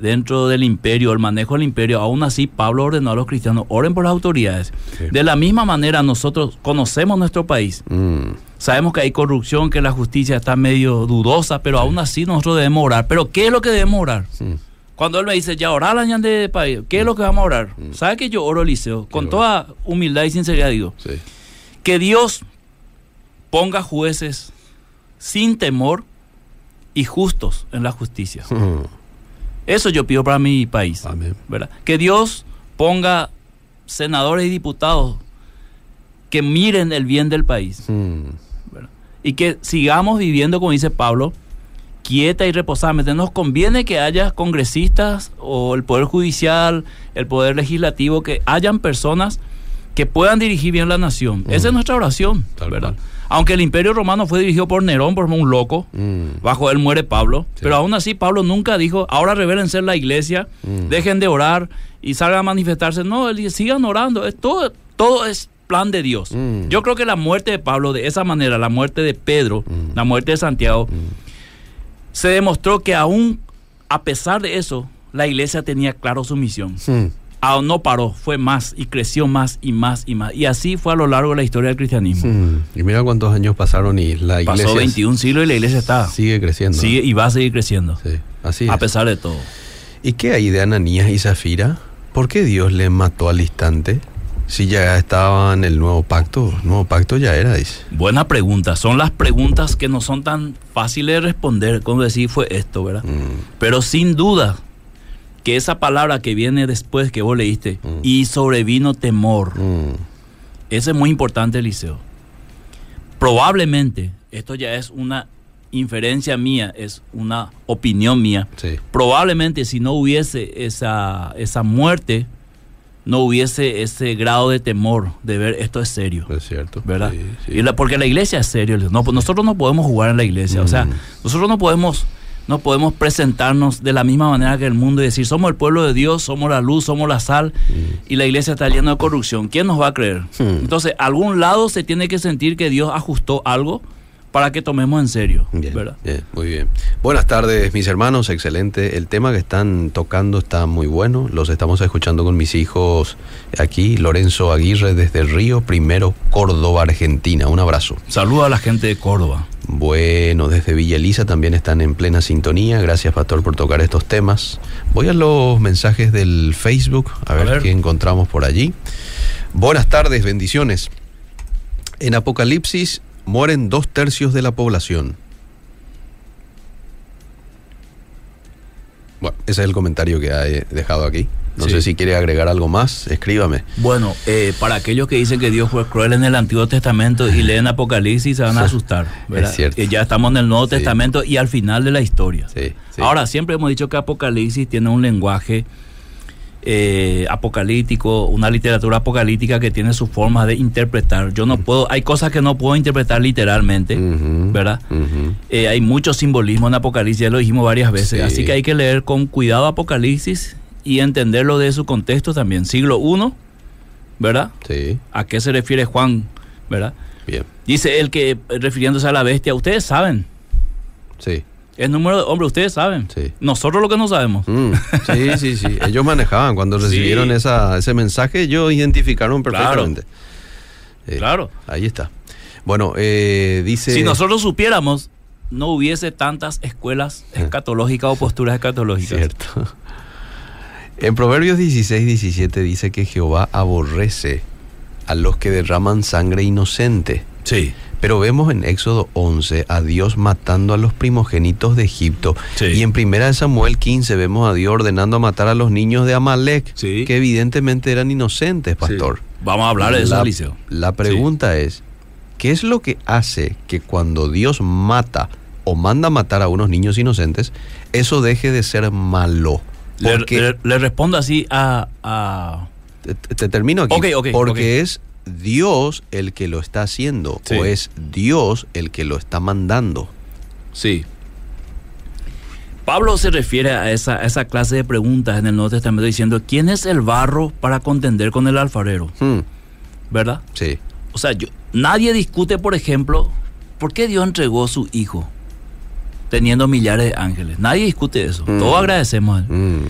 Speaker 2: dentro del imperio, el manejo del imperio, aún así Pablo ordenó a los cristianos, oren por las autoridades.
Speaker 1: Sí.
Speaker 2: De la misma manera, nosotros conocemos nuestro país,
Speaker 1: Mm,
Speaker 2: sabemos que hay corrupción, que la justicia está medio dudosa, pero aún así nosotros debemos orar. Pero ¿qué es lo que debemos orar?
Speaker 1: mm.
Speaker 2: Cuando él me dice, ya orar la de país, ¿qué es lo que vamos a orar? ¿Sabe que yo oro, Eliseo? Con toda humildad y sinceridad digo, que Dios ponga jueces sin temor y justos en la justicia.
Speaker 1: Mm,
Speaker 2: Eso yo pido para mi país,
Speaker 1: Amén.
Speaker 2: ¿verdad? Que Dios ponga senadores y diputados que miren el bien del país
Speaker 1: mm.
Speaker 2: y que sigamos viviendo, como dice Pablo, quieta y reposadamente. Nos conviene que haya congresistas o el Poder Judicial, el Poder Legislativo, que hayan personas que puedan dirigir bien la nación. Esa es nuestra oración,
Speaker 1: Tal
Speaker 2: ¿verdad?
Speaker 1: cual.
Speaker 2: Aunque el Imperio Romano fue dirigido por Nerón, por un loco,
Speaker 1: Mm.
Speaker 2: bajo él muere Pablo,
Speaker 1: Sí.
Speaker 2: pero aún así Pablo nunca dijo, ahora revérense en la iglesia,
Speaker 1: Mm.
Speaker 2: dejen de orar y salgan a manifestarse. No, él sigan orando, es todo, todo es plan de Dios.
Speaker 1: Mm.
Speaker 2: Yo creo que la muerte de Pablo de esa manera, la muerte de Pedro, la muerte de Santiago, se demostró que aún a pesar de eso, la iglesia tenía claro su misión.
Speaker 1: Mm.
Speaker 2: Aún no paró, fue más y creció más y más y más. Y así fue a lo largo de la historia del cristianismo.
Speaker 1: Mm. Y mira cuántos años pasaron y la iglesia
Speaker 2: Pasó 21 siglos y la iglesia está.
Speaker 1: sigue creciendo.
Speaker 2: Sigue y va a seguir creciendo.
Speaker 1: Sí, así
Speaker 2: A
Speaker 1: es.
Speaker 2: pesar de todo.
Speaker 1: ¿Y qué hay de Ananías y Zafira? ¿Por qué Dios le mató al instante? Si ya estaba en el nuevo pacto, el nuevo pacto ya era, dice.
Speaker 2: Buena pregunta. Son las preguntas que no son tan fáciles de responder como decir fue esto, ¿verdad?
Speaker 1: Mm,
Speaker 2: Pero sin duda que esa palabra que viene después que vos leíste,
Speaker 1: Mm.
Speaker 2: y sobrevino temor,
Speaker 1: mm,
Speaker 2: ese es muy importante, Eliseo. Probablemente, esto ya es una inferencia mía, es una opinión mía,
Speaker 1: sí.
Speaker 2: probablemente si no hubiese esa, esa muerte, no hubiese ese grado de temor de ver esto es serio.
Speaker 1: Es cierto.
Speaker 2: ¿verdad?
Speaker 1: Sí, sí.
Speaker 2: Y la- porque la iglesia es serio. No, nosotros no podemos jugar en la iglesia. O sea,
Speaker 1: Mm.
Speaker 2: nosotros no podemos, no podemos presentarnos de la misma manera que el mundo y decir, somos el pueblo de Dios, somos la luz, somos la sal, y la iglesia está llena de corrupción. ¿Quién nos va a creer?
Speaker 1: Mm.
Speaker 2: Entonces, algún lado se tiene que sentir que Dios ajustó algo para que tomemos en serio,
Speaker 1: Bien,
Speaker 2: ¿verdad?
Speaker 1: bien, muy bien. Buenas tardes, mis hermanos, excelente. El tema que están tocando está muy bueno. Los estamos escuchando con mis hijos aquí. Lorenzo Aguirre desde Río Primero, Córdoba, Argentina. Un abrazo.
Speaker 2: Saludo a la gente de Córdoba.
Speaker 1: Bueno, desde Villa Elisa también están en plena sintonía. Gracias, Pastor, por tocar estos temas. Voy a los mensajes del Facebook, a, ver,
Speaker 2: ver.
Speaker 1: qué encontramos por allí. Buenas tardes, bendiciones. En Apocalipsis mueren dos tercios de la población. Bueno, ese es el comentario que he dejado aquí. No
Speaker 2: Sí.
Speaker 1: sé si quiere agregar algo más, escríbame.
Speaker 2: Bueno, eh, para aquellos que dicen que Dios fue cruel en el Antiguo Testamento y leen Apocalipsis se van a asustar, ¿verdad?
Speaker 1: Es cierto.
Speaker 2: Eh, ya estamos en el Nuevo
Speaker 1: Sí.
Speaker 2: Testamento y al final de la historia. Ahora, siempre hemos dicho que Apocalipsis tiene un lenguaje eh, apocalíptico, una literatura apocalíptica que tiene su forma de interpretar. Yo no puedo, hay cosas que no puedo interpretar literalmente, ¿verdad? Eh, hay mucho simbolismo en Apocalipsis, ya lo dijimos varias veces,
Speaker 1: Sí.
Speaker 2: así que hay que leer con cuidado Apocalipsis y entenderlo de su contexto también. Siglo I, ¿verdad?
Speaker 1: Sí,
Speaker 2: ¿A qué se refiere Juan? ¿Verdad?
Speaker 1: bien.
Speaker 2: Dice él que, refiriéndose a la bestia, ustedes saben,
Speaker 1: Sí.
Speaker 2: el número de hombres, ustedes saben.
Speaker 1: Sí.
Speaker 2: Nosotros lo que no sabemos.
Speaker 1: Mm, sí, sí, sí. Ellos manejaban. Cuando
Speaker 2: Sí.
Speaker 1: recibieron esa, ese mensaje, ellos identificaron
Speaker 2: Claro.
Speaker 1: perfectamente. Eh,
Speaker 2: Claro.
Speaker 1: Ahí está. Bueno, eh, dice.
Speaker 2: Si nosotros supiéramos, no hubiese tantas escuelas escatológicas o posturas escatológicas.
Speaker 1: Cierto. En Proverbios 16, 17 dice que Jehová aborrece a los que derraman sangre inocente.
Speaker 2: Sí.
Speaker 1: Pero vemos en Éxodo 11 a Dios matando a los primogénitos de Egipto.
Speaker 2: Sí.
Speaker 1: Y en 1 Samuel 15 vemos a Dios ordenando a matar a los niños de Amalek,
Speaker 2: Sí.
Speaker 1: que evidentemente eran inocentes, pastor.
Speaker 2: Vamos a hablar de eso,
Speaker 1: la,
Speaker 2: Eliseo.
Speaker 1: la pregunta es, ¿qué es lo que hace que cuando Dios mata o manda matar a unos niños inocentes, eso deje de ser malo?
Speaker 2: Le,
Speaker 1: Porque,
Speaker 2: le- le respondo así a, a-
Speaker 1: te, te termino aquí, porque es Dios el que lo está haciendo
Speaker 2: Sí.
Speaker 1: o es Dios el que lo está mandando.
Speaker 2: Sí. Pablo se refiere a esa, a esa clase de preguntas en el Nuevo Testamento diciendo, ¿quién es el barro para contender con el alfarero?
Speaker 1: Hmm,
Speaker 2: ¿Verdad?
Speaker 1: sí,
Speaker 2: O sea, yo, nadie discute, por ejemplo, ¿por qué Dios entregó a su hijo teniendo millares de ángeles? Nadie discute eso.
Speaker 1: Mm.
Speaker 2: Todos agradecemos a él.
Speaker 1: mm,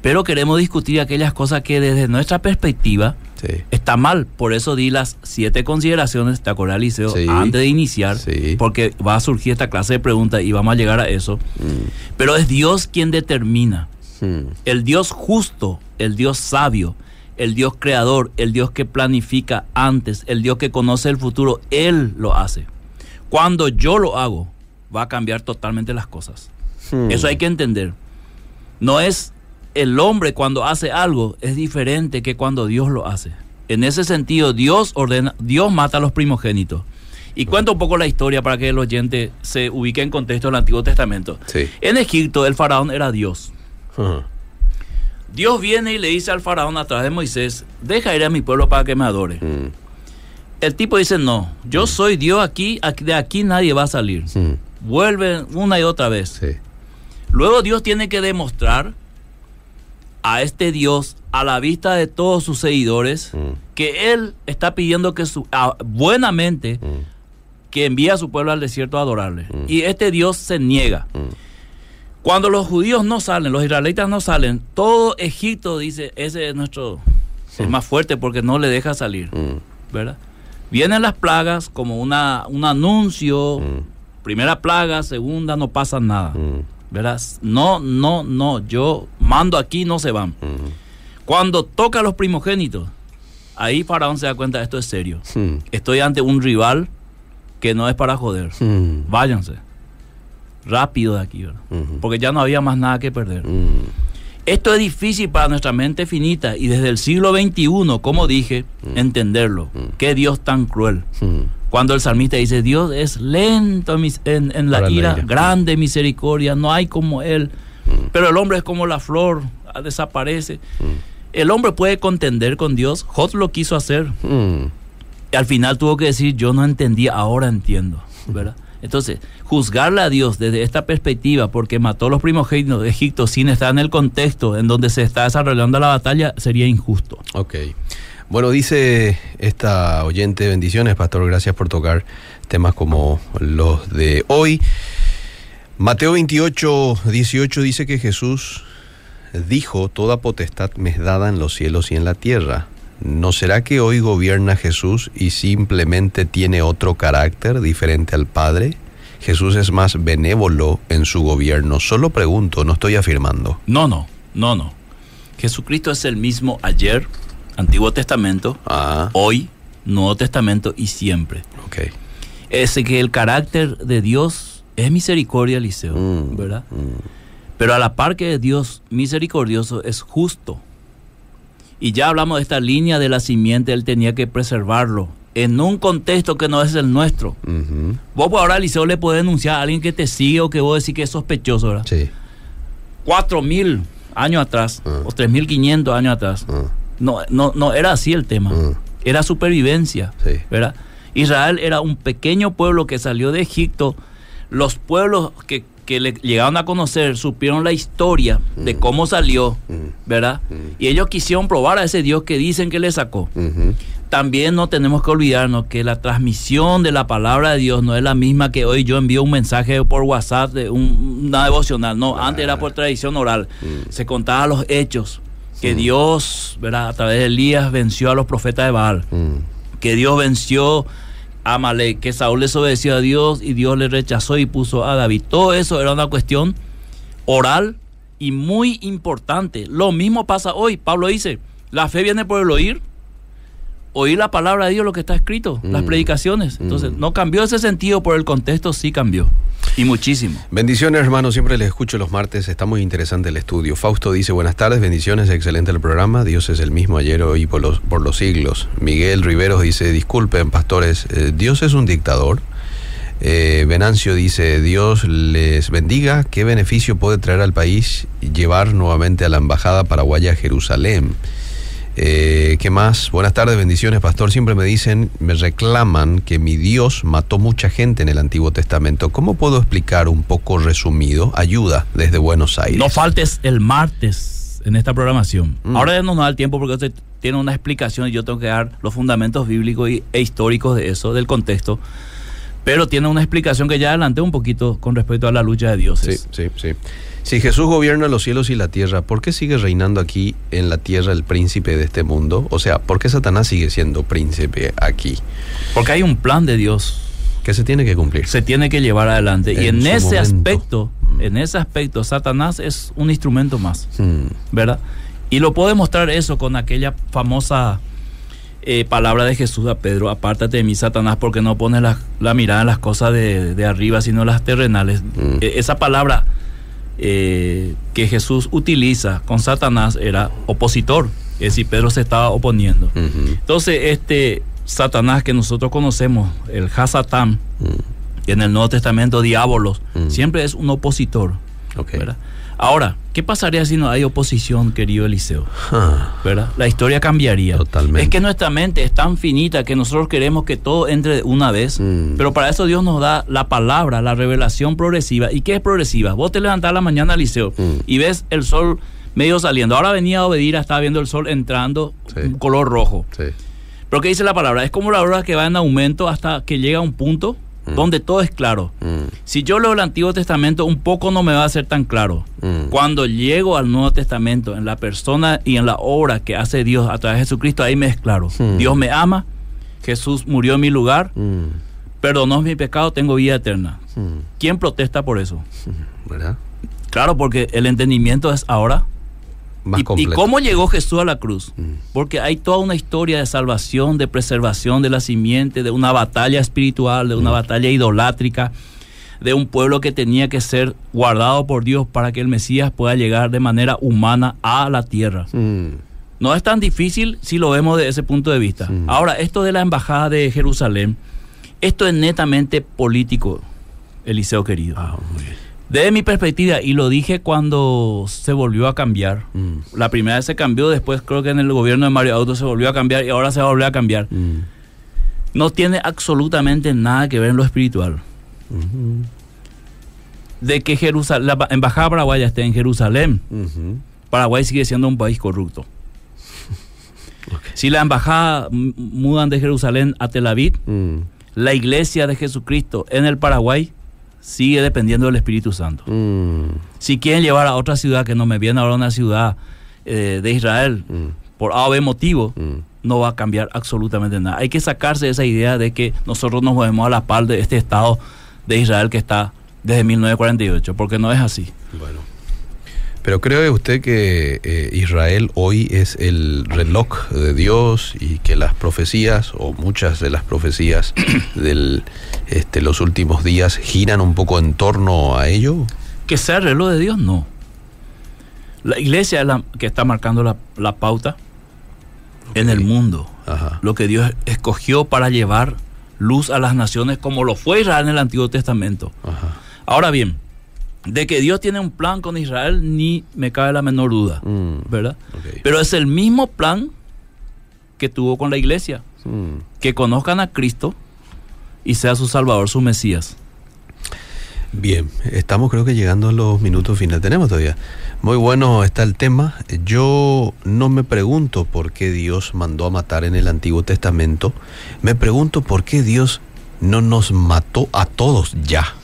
Speaker 2: Pero queremos discutir aquellas cosas que desde nuestra perspectiva
Speaker 1: sí,
Speaker 2: está mal. Por eso di las siete consideraciones, ¿te acuerdas, Liceo?
Speaker 1: Sí.
Speaker 2: Antes de iniciar,
Speaker 1: Sí.
Speaker 2: porque va a surgir esta clase de preguntas y vamos a llegar a eso.
Speaker 1: mm,
Speaker 2: Pero es Dios quien determina.
Speaker 1: hmm,
Speaker 2: El Dios justo, el Dios sabio, el Dios creador, el Dios que planifica antes, el Dios que conoce el futuro, Él lo hace. Cuando yo lo hago, va a cambiar totalmente las cosas.
Speaker 1: hmm.
Speaker 2: Eso hay que entender. No es el hombre cuando hace algo, es diferente que cuando Dios lo hace. En ese sentido, Dios ordena, Dios mata a los primogénitos. Y cuento un poco la historia para que el oyente se ubique en contexto del Antiguo Testamento.
Speaker 1: Sí.
Speaker 2: En Egipto, el faraón era Dios. Dios viene y le dice al faraón a través de Moisés, deja ir a mi pueblo para que me adore.
Speaker 1: Mm,
Speaker 2: El tipo dice, no, yo soy Dios aquí, aquí- de aquí nadie va a salir.
Speaker 1: mm,
Speaker 2: Vuelve una y otra vez.
Speaker 1: sí.
Speaker 2: Luego Dios tiene que demostrar a este Dios, a la vista de todos sus seguidores,
Speaker 1: Mm,
Speaker 2: que Él está pidiendo que su, a- buenamente
Speaker 1: mm,
Speaker 2: que envíe a su pueblo al desierto a adorarle.
Speaker 1: Mm.
Speaker 2: Y este Dios se niega. Cuando los judíos no salen, los israelitas no salen, todo Egipto dice, ese es nuestro, es más fuerte porque no le deja salir, ¿verdad? Vienen las plagas como una, un anuncio, primera plaga, segunda, no pasa nada,
Speaker 1: mm,
Speaker 2: ¿verdad? No, no, no, yo mando aquí, no se van.
Speaker 1: mm,
Speaker 2: Cuando toca a los primogénitos, ahí Faraón se da cuenta, esto es serio.
Speaker 1: mm,
Speaker 2: Estoy ante un rival que no es para joder.
Speaker 1: mm,
Speaker 2: Váyanse. Rápido de aquí, ¿verdad?
Speaker 1: mm,
Speaker 2: Porque ya no había más nada que perder. Esto es difícil para nuestra mente finita y desde el siglo XXI, como dije, entenderlo. Qué Dios tan cruel.
Speaker 1: Mm,
Speaker 2: Cuando el salmista dice, Dios es lento en, la ira, grande misericordia, no hay como Él.
Speaker 1: Mm.
Speaker 2: Pero el hombre es como la flor, ah, desaparece. El hombre puede contender con Dios. Jot lo quiso hacer.
Speaker 1: mm,
Speaker 2: Y al final tuvo que decir, yo no entendía, ahora entiendo. ¿verdad? Entonces, juzgarle a Dios desde esta perspectiva, porque mató a los primogénitos de Egipto sin estar en el contexto en donde se está desarrollando la batalla, sería injusto.
Speaker 1: Ok. Bueno, dice esta oyente, bendiciones, pastor, gracias por tocar temas como los de hoy. Mateo 28, 18 dice que Jesús dijo, toda potestad me es dada en los cielos y en la tierra. ¿No será que hoy gobierna Jesús y simplemente tiene otro carácter diferente al Padre? Jesús es más benévolo en su gobierno. Solo pregunto, no estoy afirmando.
Speaker 2: No, no, no, no. Jesucristo es el mismo ayer, Antiguo Testamento,
Speaker 1: Ah,
Speaker 2: hoy, Nuevo Testamento y siempre.
Speaker 1: ok.
Speaker 2: Es que el carácter de Dios es misericordia, Eliseo,
Speaker 1: Mm,
Speaker 2: ¿verdad? Pero a la par que Dios misericordioso es justo. Y ya hablamos de esta línea de la simiente, él tenía que preservarlo en un contexto que no es el nuestro. Vos por ahora, Eliseo, le podés denunciar a alguien que te sigue o que vos decís que es sospechoso, ¿verdad?
Speaker 1: Sí.
Speaker 2: Cuatro mil años atrás,
Speaker 1: Ah.
Speaker 2: o tres mil quinientos años atrás.
Speaker 1: ah,
Speaker 2: No, no, no era así el tema.
Speaker 1: Mm.
Speaker 2: Era supervivencia.
Speaker 1: Sí.
Speaker 2: ¿verdad? Israel era un pequeño pueblo que salió de Egipto. Los pueblos que, que le llegaron a conocer supieron la historia de cómo salió, ¿verdad? Y ellos quisieron probar a ese Dios que dicen que le sacó. También no tenemos que olvidarnos que la transmisión de la palabra de Dios no es la misma que hoy yo envío un mensaje por WhatsApp de un- una devocional. No, antes era por tradición oral. Se contaban los hechos. Que Dios, ¿verdad? A través de Elías venció a los profetas de Baal
Speaker 1: mm,
Speaker 2: que Dios venció a Amalek, que Saúl desobedeció a Dios y Dios le rechazó y puso a David. Todo eso era una cuestión oral y muy importante. Lo mismo pasa hoy. Pablo dice, la fe viene por el oír. Oír la palabra de Dios, lo que está escrito, las
Speaker 1: Mm.
Speaker 2: predicaciones. Entonces,
Speaker 1: Mm.
Speaker 2: no cambió ese sentido por el contexto, sí cambió. Y muchísimo.
Speaker 1: Bendiciones, hermano. Siempre les escucho los martes. Está muy interesante el estudio. Fausto dice: Buenas tardes, bendiciones, excelente el programa. Dios es el mismo ayer, hoy y por los, por los siglos. Miguel Riveros dice: Disculpen, pastores, eh, ¿Dios es un dictador? Eh, Venancio dice: Dios les bendiga. ¿Qué beneficio puede traer al país llevar nuevamente a la embajada paraguaya a Jerusalén? Eh, ¿Qué más? Buenas tardes, bendiciones, pastor. Siempre me dicen, me reclaman que mi Dios mató mucha gente en el Antiguo Testamento. ¿Cómo puedo explicar un poco resumido? Ayuda desde Buenos Aires.
Speaker 2: No faltes el martes en esta programación.
Speaker 1: Mm.
Speaker 2: Ahora ya no nos da el tiempo porque usted tiene una explicación y yo tengo que dar los fundamentos bíblicos y- e históricos de eso, del contexto. Pero tiene una explicación que ya adelanté un poquito con respecto a la lucha de
Speaker 1: Sí,
Speaker 2: dioses.
Speaker 1: sí, sí. Si Jesús gobierna los cielos y la tierra, ¿por qué sigue reinando aquí en la tierra el príncipe de este mundo? O sea, ¿por qué Satanás sigue siendo príncipe aquí?
Speaker 2: Porque hay un plan de Dios
Speaker 1: ¿Qué se tiene que cumplir?
Speaker 2: se tiene que llevar adelante. y
Speaker 1: En
Speaker 2: ese
Speaker 1: momento.
Speaker 2: aspecto, en ese aspecto, Satanás es un instrumento más.
Speaker 1: Hmm,
Speaker 2: ¿verdad? Y lo puedo demostrar eso con aquella famosa eh, palabra de Jesús a Pedro, apártate de mí, Satanás, porque no pones la, la mirada en las cosas de, de arriba, sino las terrenales.
Speaker 1: Mm.
Speaker 2: Eh, esa palabra eh, que Jesús utiliza con Satanás era opositor, es decir, Pedro se estaba oponiendo. Entonces, este Satanás que nosotros conocemos, el Hasatán,
Speaker 1: mm,
Speaker 2: en el Nuevo Testamento, diábolos,
Speaker 1: Mm.
Speaker 2: siempre es un opositor.
Speaker 1: ok.
Speaker 2: ¿verdad? Ahora, ¿qué pasaría si no hay oposición, querido Eliseo?
Speaker 1: Ah,
Speaker 2: ¿verdad? La historia cambiaría.
Speaker 1: Totalmente.
Speaker 2: Es que nuestra mente es tan finita que nosotros queremos que todo entre una vez,
Speaker 1: Mm.
Speaker 2: pero para eso Dios nos da la palabra, la revelación progresiva. ¿Y qué es progresiva? Vos te levantás a la mañana, Eliseo,
Speaker 1: Mm.
Speaker 2: y ves el sol medio saliendo. Ahora venía a obedir, estaba viendo el sol entrando,
Speaker 1: Sí.
Speaker 2: color rojo.
Speaker 1: sí.
Speaker 2: Pero ¿qué dice la palabra? Es como la hora que va en aumento hasta que llega a un punto
Speaker 1: Mm.
Speaker 2: donde todo es claro.
Speaker 1: Mm,
Speaker 2: Si yo leo el Antiguo Testamento, un poco no me va a ser tan claro.
Speaker 1: mm,
Speaker 2: Cuando llego al Nuevo Testamento, en la persona y en la obra que hace Dios a través de Jesucristo, ahí me es claro. Dios me ama, Jesús murió en mi lugar, perdonó mi pecado, tengo vida eterna. ¿Quién protesta por eso?
Speaker 1: ¿Verdad?
Speaker 2: Claro, porque el entendimiento es ahora.
Speaker 1: Más
Speaker 2: ¿Y, cómo llegó Jesús a la cruz?
Speaker 1: Mm.
Speaker 2: Porque hay toda una historia de salvación, de preservación de la simiente, de una batalla espiritual, de una
Speaker 1: Mm.
Speaker 2: batalla idolátrica, de un pueblo que tenía que ser guardado por Dios para que el Mesías pueda llegar de manera humana a la tierra.
Speaker 1: Mm,
Speaker 2: No es tan difícil si lo vemos de ese punto de vista.
Speaker 1: Sí.
Speaker 2: Ahora, esto de la embajada de Jerusalén, esto es netamente político, Eliseo querido.
Speaker 1: ah, muy bien.
Speaker 2: Desde mi perspectiva, y lo dije cuando se volvió a cambiar,
Speaker 1: Mm,
Speaker 2: la primera vez se cambió, después creo que en el gobierno de Mario Auto se volvió a cambiar y ahora se va a volver a cambiar.
Speaker 1: mm,
Speaker 2: No tiene absolutamente nada que ver en lo espiritual. De que Jerusal- la embajada paraguaya esté en Jerusalén. Paraguay sigue siendo un país corrupto. Si la embajada mudan de Jerusalén a Tel Aviv,
Speaker 1: Mm,
Speaker 2: la iglesia de Jesucristo en el Paraguay sigue dependiendo del Espíritu Santo.
Speaker 1: mm,
Speaker 2: Si quieren llevar a otra ciudad que no me viene ahora una ciudad eh, de Israel,
Speaker 1: mm,
Speaker 2: por A o B motivo,
Speaker 1: mm.
Speaker 2: no va a cambiar absolutamente nada. Hay que sacarse esa idea de que nosotros nos movemos a la par de este Estado de Israel que está desde 1948, porque no es así.
Speaker 1: Bueno. Pero ¿cree usted que eh, Israel hoy es el reloj de Dios y que las profecías o muchas de las profecías de este, los últimos días giran un poco en torno a ello?
Speaker 2: Que sea el reloj de Dios, no. La iglesia es la que está marcando la, la pauta en el mundo.
Speaker 1: Ajá.
Speaker 2: Lo que Dios escogió para llevar luz a las naciones como lo fue Israel en el Antiguo Testamento.
Speaker 1: Ajá.
Speaker 2: Ahora bien, de que Dios tiene un plan con Israel ni me cabe la menor duda,
Speaker 1: Mm,
Speaker 2: ¿verdad? Pero es el mismo plan que tuvo con la iglesia,
Speaker 1: Mm.
Speaker 2: que conozcan a Cristo y sea su Salvador, su Mesías.
Speaker 1: Bien, estamos creo que llegando a los minutos finales. Tenemos todavía. Muy bueno está el tema. Yo no me pregunto por qué Dios mandó a matar en el Antiguo Testamento. Me pregunto por qué Dios no nos mató a todos ya.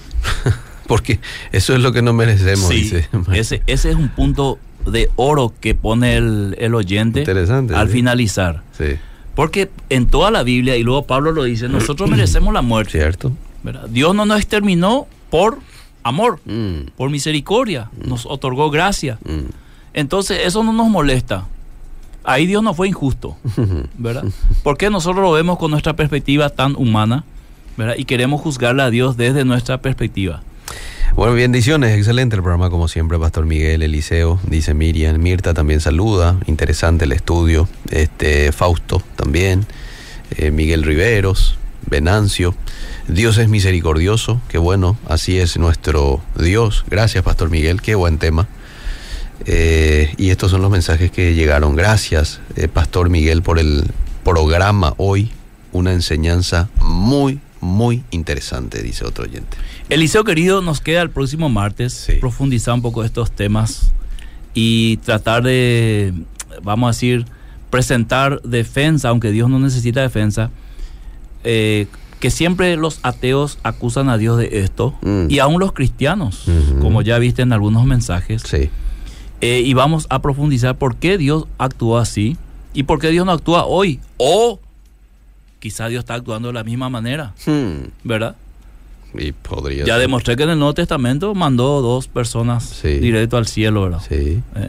Speaker 1: Porque eso es lo que no merecemos,
Speaker 2: Sí,
Speaker 1: dice.
Speaker 2: ese, ese es un punto de oro que pone el, el oyente
Speaker 1: Interesante,
Speaker 2: al
Speaker 1: sí.
Speaker 2: finalizar.
Speaker 1: Sí,
Speaker 2: Porque en toda la Biblia, y luego Pablo lo dice, nosotros merecemos la muerte.
Speaker 1: ¿cierto?
Speaker 2: ¿verdad? Dios no nos exterminó por amor,
Speaker 1: Mm,
Speaker 2: por misericordia, nos otorgó gracia.
Speaker 1: mm.
Speaker 2: Entonces eso no nos molesta. Ahí Dios no fue injusto, ¿verdad? Porque nosotros lo vemos con nuestra perspectiva tan humana, ¿verdad? Y queremos juzgarle a Dios desde nuestra perspectiva.
Speaker 1: Bueno, bendiciones, excelente el programa como siempre, Pastor Miguel, Eliseo, dice Miriam, Mirta también saluda, interesante el estudio, este Fausto también, eh, Miguel Riveros, Venancio, Dios es misericordioso, qué bueno, así es nuestro Dios, gracias Pastor Miguel, qué buen tema. Eh, y estos son los mensajes que llegaron, gracias eh, Pastor Miguel por el programa hoy, una enseñanza muy, muy interesante, dice otro oyente.
Speaker 2: Eliseo querido, nos queda el próximo martes
Speaker 1: Sí.
Speaker 2: profundizar un poco estos temas y tratar de, vamos a decir, presentar defensa, aunque Dios no necesita defensa, eh, que siempre los ateos acusan a Dios de esto
Speaker 1: Mm.
Speaker 2: y aún los cristianos, como ya viste en algunos mensajes.
Speaker 1: Sí.
Speaker 2: Eh, y vamos a profundizar por qué Dios actuó así y por qué Dios no actúa hoy. O quizá Dios está actuando de la misma manera,
Speaker 1: Hmm,
Speaker 2: ¿verdad?
Speaker 1: Y podría
Speaker 2: Ya
Speaker 1: ser.
Speaker 2: demostré que en el Nuevo Testamento mandó dos personas
Speaker 1: Sí.
Speaker 2: directo al cielo, ¿verdad?
Speaker 1: Sí.
Speaker 2: Eh,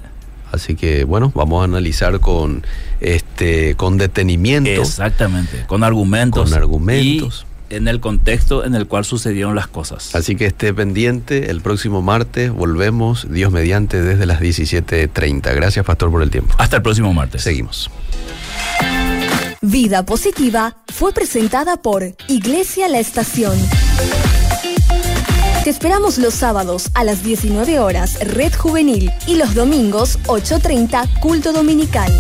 Speaker 1: Así que bueno, vamos a analizar con este con detenimiento.
Speaker 2: exactamente, con argumentos.
Speaker 1: Con argumentos.
Speaker 2: Y en el contexto en el cual sucedieron las cosas.
Speaker 1: Así que esté pendiente, el próximo martes volvemos, Dios mediante, desde las 17.30. Gracias, Pastor, por el tiempo.
Speaker 2: Hasta el próximo martes.
Speaker 1: Seguimos.
Speaker 3: Vida Positiva fue presentada por Iglesia La Estación. Te esperamos los sábados a las 19 horas Red Juvenil y los domingos 8.30 Culto Dominical.